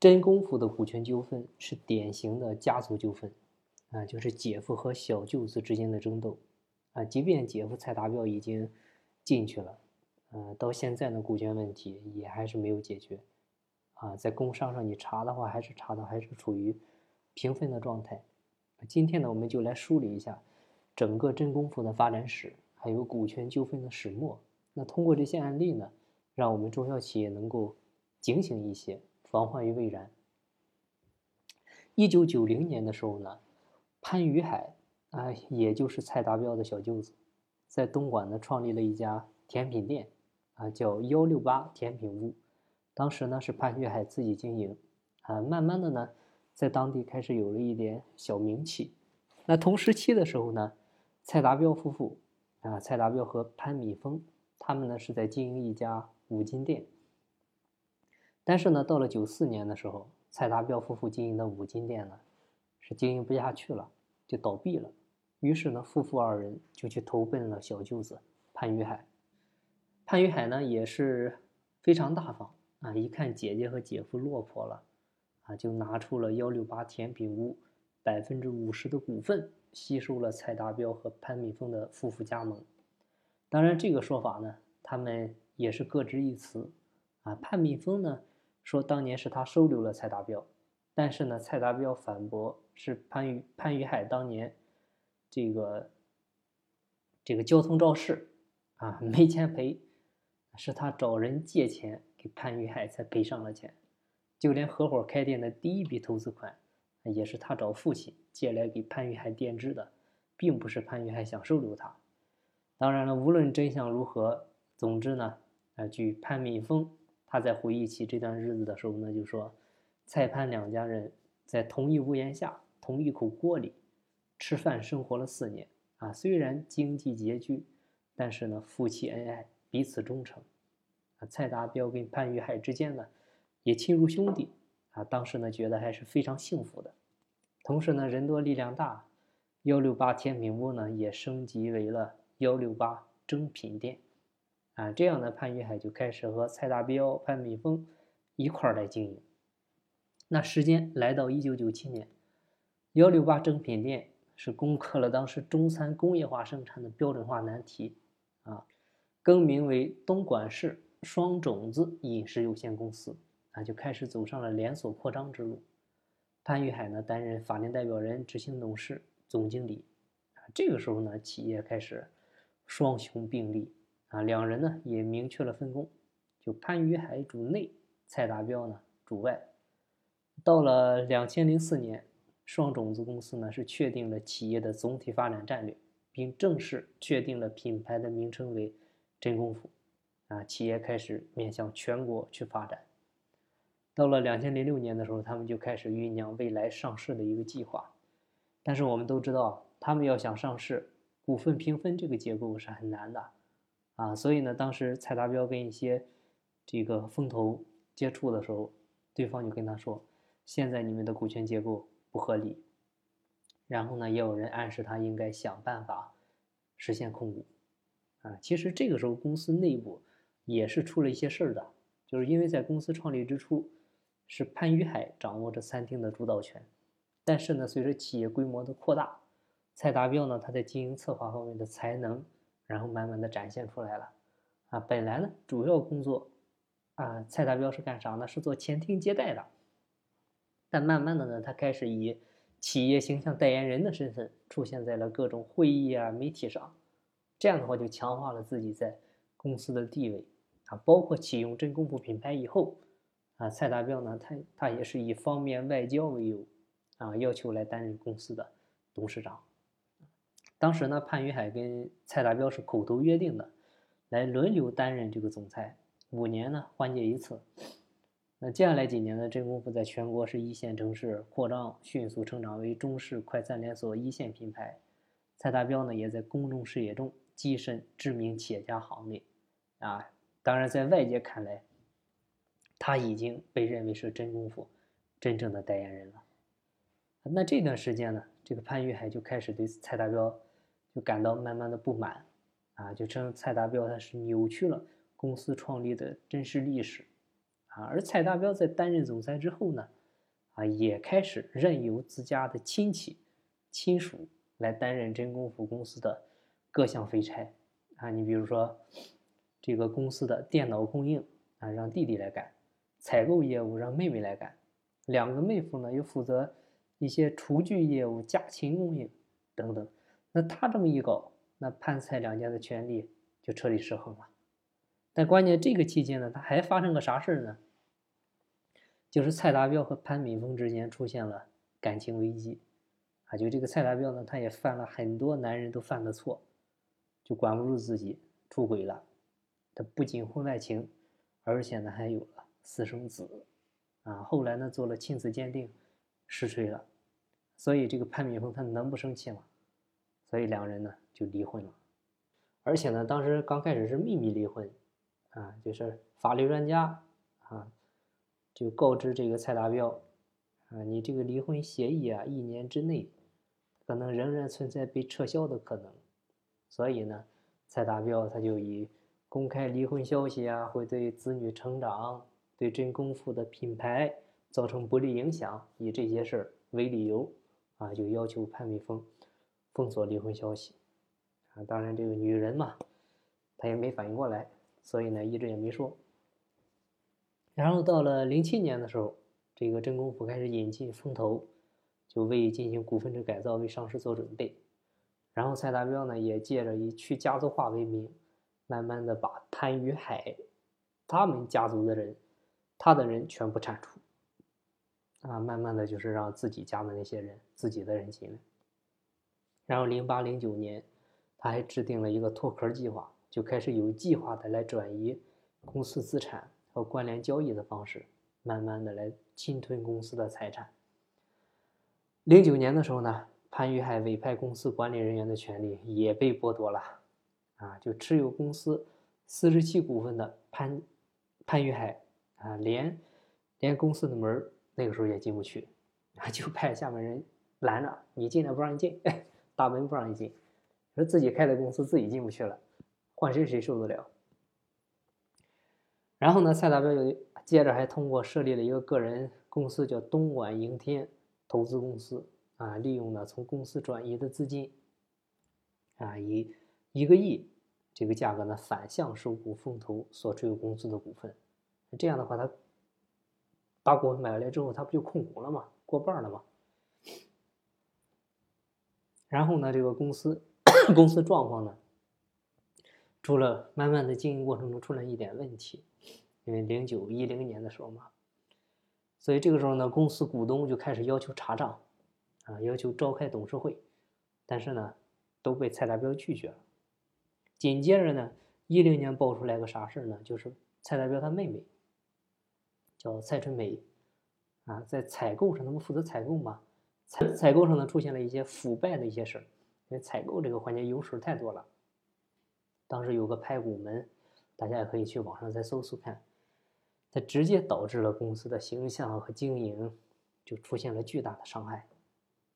真功夫的股权纠纷是典型的家族纠纷，啊，就是姐夫和小舅子之间的争斗，啊，即便姐夫蔡达标已经进去了，呃，到现在呢，股权问题也还是没有解决，啊，在工商上你查的话，还是查到还是处于平分的状态。今天呢，我们就来梳理一下整个真功夫的发展史，还有股权纠纷的始末。那通过这些案例呢，让我们中小企业能够警醒一些，防患于未然。一九九零年的时候呢，潘宇海啊，也就是蔡达标的小舅子，在东莞呢创立了一家甜品店，啊，叫幺六八甜品屋。当时呢是潘宇海自己经营，啊，慢慢的呢，在当地开始有了一点小名气。那同时期的时候呢，蔡达标夫妇啊，蔡达标和潘米峰。他们呢是在经营一家五金店，但是呢，到了九四年的时候，蔡达标夫妇经营的五金店呢是经营不下去了，就倒闭了。于是呢，夫妇二人就去投奔了小舅子潘宇海。潘宇海呢也是非常大方啊，一看姐姐和姐夫落魄了，啊，就拿出了幺六八甜品屋百分之五十的股份，吸收了蔡达标和潘敏峰的夫妇加盟。当然，这个说法呢，他们也是各执一词，啊，潘敏峰呢说当年是他收留了蔡达标，但是呢，蔡达标反驳是潘宇潘宇海当年这个这个交通肇事啊没钱赔，是他找人借钱给潘宇海才赔上了钱，就连合伙开店的第一笔投资款也是他找父亲借来给潘宇海垫资的，并不是潘宇海想收留他。当然了，无论真相如何，总之呢，啊，据潘敏峰他在回忆起这段日子的时候呢，就说蔡潘两家人在同一屋檐下、同一口锅里吃饭生活了四年啊，虽然经济拮据，但是呢，夫妻恩爱，彼此忠诚啊。蔡达标跟潘玉海之间呢，也亲如兄弟啊，当时呢，觉得还是非常幸福的。同时呢，人多力量大，幺六八甜品屋呢也升级为了。幺六八精品店，啊，这样呢，潘玉海就开始和蔡达标、潘美峰一块儿来经营。那时间来到一九九七年，幺六八正品店是攻克了当时中餐工业化生产的标准化难题，啊，更名为东莞市双种子饮食有限公司，啊，就开始走上了连锁扩张之路。潘玉海呢，担任法定代表人、执行董事、总经理。啊，这个时候呢，企业开始。双雄并立啊，两人呢也明确了分工，就潘于海主内，蔡达标呢主外。到了两千零四年，双种子公司呢是确定了企业的总体发展战略，并正式确定了品牌的名称为真功夫啊，企业开始面向全国去发展。到了两千零六年的时候，他们就开始酝酿未来上市的一个计划，但是我们都知道，他们要想上市。股份平分这个结构是很难的，啊，所以呢，当时蔡达标跟一些这个风投接触的时候，对方就跟他说，现在你们的股权结构不合理，然后呢，也有人暗示他应该想办法实现控股，啊，其实这个时候公司内部也是出了一些事儿的，就是因为在公司创立之初，是潘于海掌握着餐厅的主导权，但是呢，随着企业规模的扩大。蔡达标呢，他在经营策划方面的才能，然后慢慢的展现出来了，啊，本来呢主要工作，啊，蔡达标是干啥呢？是做前厅接待的，但慢慢的呢，他开始以企业形象代言人的身份出现在了各种会议啊、媒体上，这样的话就强化了自己在公司的地位，啊，包括启用真功夫品牌以后，啊，蔡达标呢，他他也是以方便外交为由，啊，要求来担任公司的董事长。当时呢，潘宇海跟蔡达标是口头约定的，来轮流担任这个总裁，五年呢换届一次。那接下来几年呢，真功夫在全国是一线城市扩张，迅速成长为中式快餐连锁一线品牌。蔡达标呢，也在公众视野中跻身知名企业家行列。啊，当然在外界看来，他已经被认为是真功夫真正的代言人了。那这段时间呢，这个潘玉海就开始对蔡达标。就感到慢慢的不满，啊，就称蔡达标他是扭曲了公司创立的真实历史，啊，而蔡达标在担任总裁之后呢，啊，也开始任由自家的亲戚、亲属来担任真功夫公司的各项肥差，啊，你比如说这个公司的电脑供应啊，让弟弟来干；采购业务让妹妹来干，两个妹夫呢又负责一些厨具业务、家禽供应等等。那他这么一搞，那潘蔡两家的权力就彻底失衡了。但关键这个期间呢，他还发生个啥事呢？就是蔡达标和潘敏峰之间出现了感情危机，啊，就这个蔡达标呢，他也犯了很多男人都犯的错，就管不住自己出轨了，他不仅婚外情，而且呢还有了私生子，啊，后来呢做了亲子鉴定，实锤了，所以这个潘敏峰他能不生气吗？所以两人呢就离婚了，而且呢当时刚开始是秘密离婚。啊，就是法律专家啊，就告知这个蔡达标啊，你这个离婚协议啊，一年之内可能仍然存在被撤销的可能。所以呢，蔡达标他就以公开离婚消息啊，会对子女成长、对真功夫的品牌造成不利影响，以这些事儿为理由啊，就要求潘美峰封锁离婚消息。啊，当然这个女人嘛，她也没反应过来。所以呢，一直也没说。然后到了零七年的时候，这个真功夫开始引进风投，就为进行股份制改造、为上市做准备。然后蔡达标呢，也借着以去家族化为名，慢慢的把潘于海他们家族的人，他的人全部铲除。啊，慢慢的就是让自己家的那些人，自己的人进来。然后零八零九年，他还制定了一个脱壳计划。就开始有计划的来转移公司资产和关联交易的方式，慢慢的来侵吞公司的财产。零九年的时候呢，潘玉海委派公司管理人员的权利也被剥夺了，啊，就持有公司四十七股份的潘潘玉海啊，连连公司的门那个时候也进不去，啊，就派下面人拦着你进来不让你进，大门不让进，说自己开的公司自己进不去了。换谁谁受得了？然后呢，蔡达标又接着还通过设立了一个个人公司，叫东莞盈天投资公司啊，利用呢从公司转移的资金啊，以一个亿这个价格呢反向收购风投所持有公司的股份。这样的话，他把股份买来之后，他不就控股了吗？过半了吗？然后呢，这个公司公司状况呢？出了慢慢的经营过程中出了一点问题，因为零九一零年的时候嘛，所以这个时候呢，公司股东就开始要求查账，啊，要求召开董事会，但是呢，都被蔡达标拒绝了。紧接着呢，一零年爆出来个啥事呢？就是蔡达标他妹妹叫蔡春梅，啊，在采购上他们负责采购嘛，采采购上呢出现了一些腐败的一些事儿，因为采购这个环节油水太多了。当时有个拍股门，大家也可以去网上再搜搜看，它直接导致了公司的形象和经营就出现了巨大的伤害，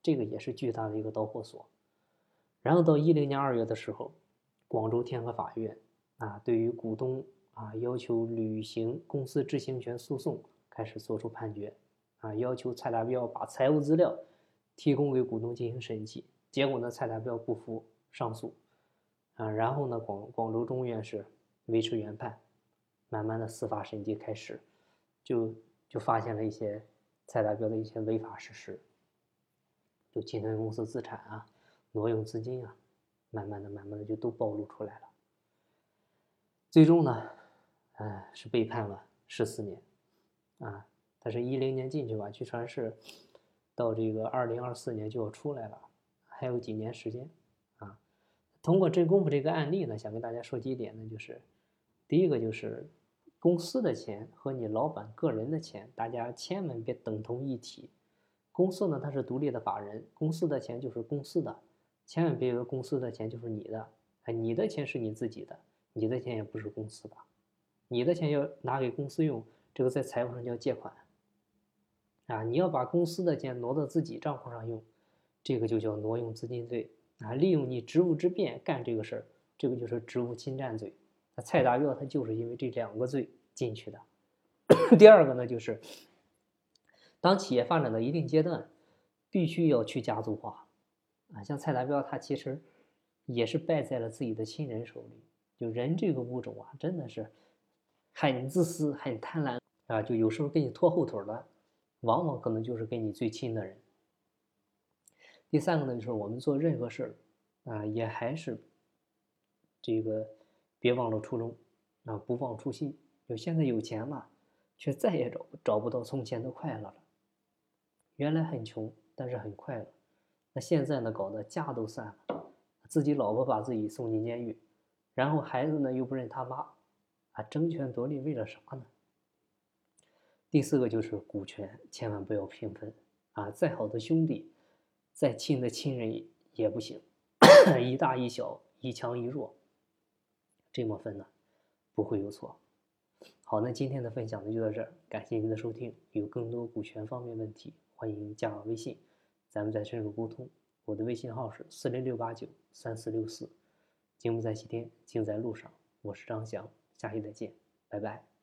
这个也是巨大的一个导火索。然后到一零年二月的时候，广州天河法院啊，对于股东啊要求履行公司知情权诉讼开始作出判决，啊要求蔡达标把财务资料提供给股东进行审计，结果呢蔡达标不服上诉。啊，然后呢，广广州中院是维持原判，慢慢的司法审计开始，就就发现了一些蔡达标的一些违法事实，就侵吞公司资产啊，挪用资金啊，慢慢的、慢慢的就都暴露出来了。最终呢，哎，是被判了十四年，啊，他是一零年进去吧，据传是到这个二零二四年就要出来了，还有几年时间。啊通过真功夫这个案例呢，想跟大家说几点呢，就是第一个就是公司的钱和你老板个人的钱，大家千万别等同一体。公司呢，它是独立的法人，公司的钱就是公司的，千万别以为公司的钱就是你的。哎，你的钱是你自己的，你的钱也不是公司的，你的钱要拿给公司用，这个在财务上叫借款。啊，你要把公司的钱挪到自己账户上用，这个就叫挪用资金罪。啊，利用你职务之便干这个事儿，这个就是职务侵占罪。那蔡达标他就是因为这两个罪进去的，第二个呢，就是当企业发展到一定阶段，必须要去家族化啊。像蔡达标，他其实也是败在了自己的亲人手里。就人这个物种啊，真的是很自私、很贪婪啊。就有时候给你拖后腿了，往往可能就是跟你最亲的人。第三个呢，就是我们做任何事儿啊，也还是这个别忘了初衷啊，不忘初心。就现在有钱了。却再也找找不到从前的快乐了。原来很穷，但是很快乐。那现在呢，搞得家都散了，自己老婆把自己送进监狱，然后孩子呢又不认他妈，啊，争权夺利为了啥呢？第四个就是股权，千万不要平分啊！再好的兄弟，再亲的亲人也不行，一大一小，一强一弱，这么分呢，不会有错。好，那今天的分享呢就到这儿，感谢您的收听。有更多股权方面问题，欢迎加我微信，咱们再深入沟通。我的微信号是四零六八九三四六四。节目在西天，静在路上。我是张翔，下期再见，拜拜。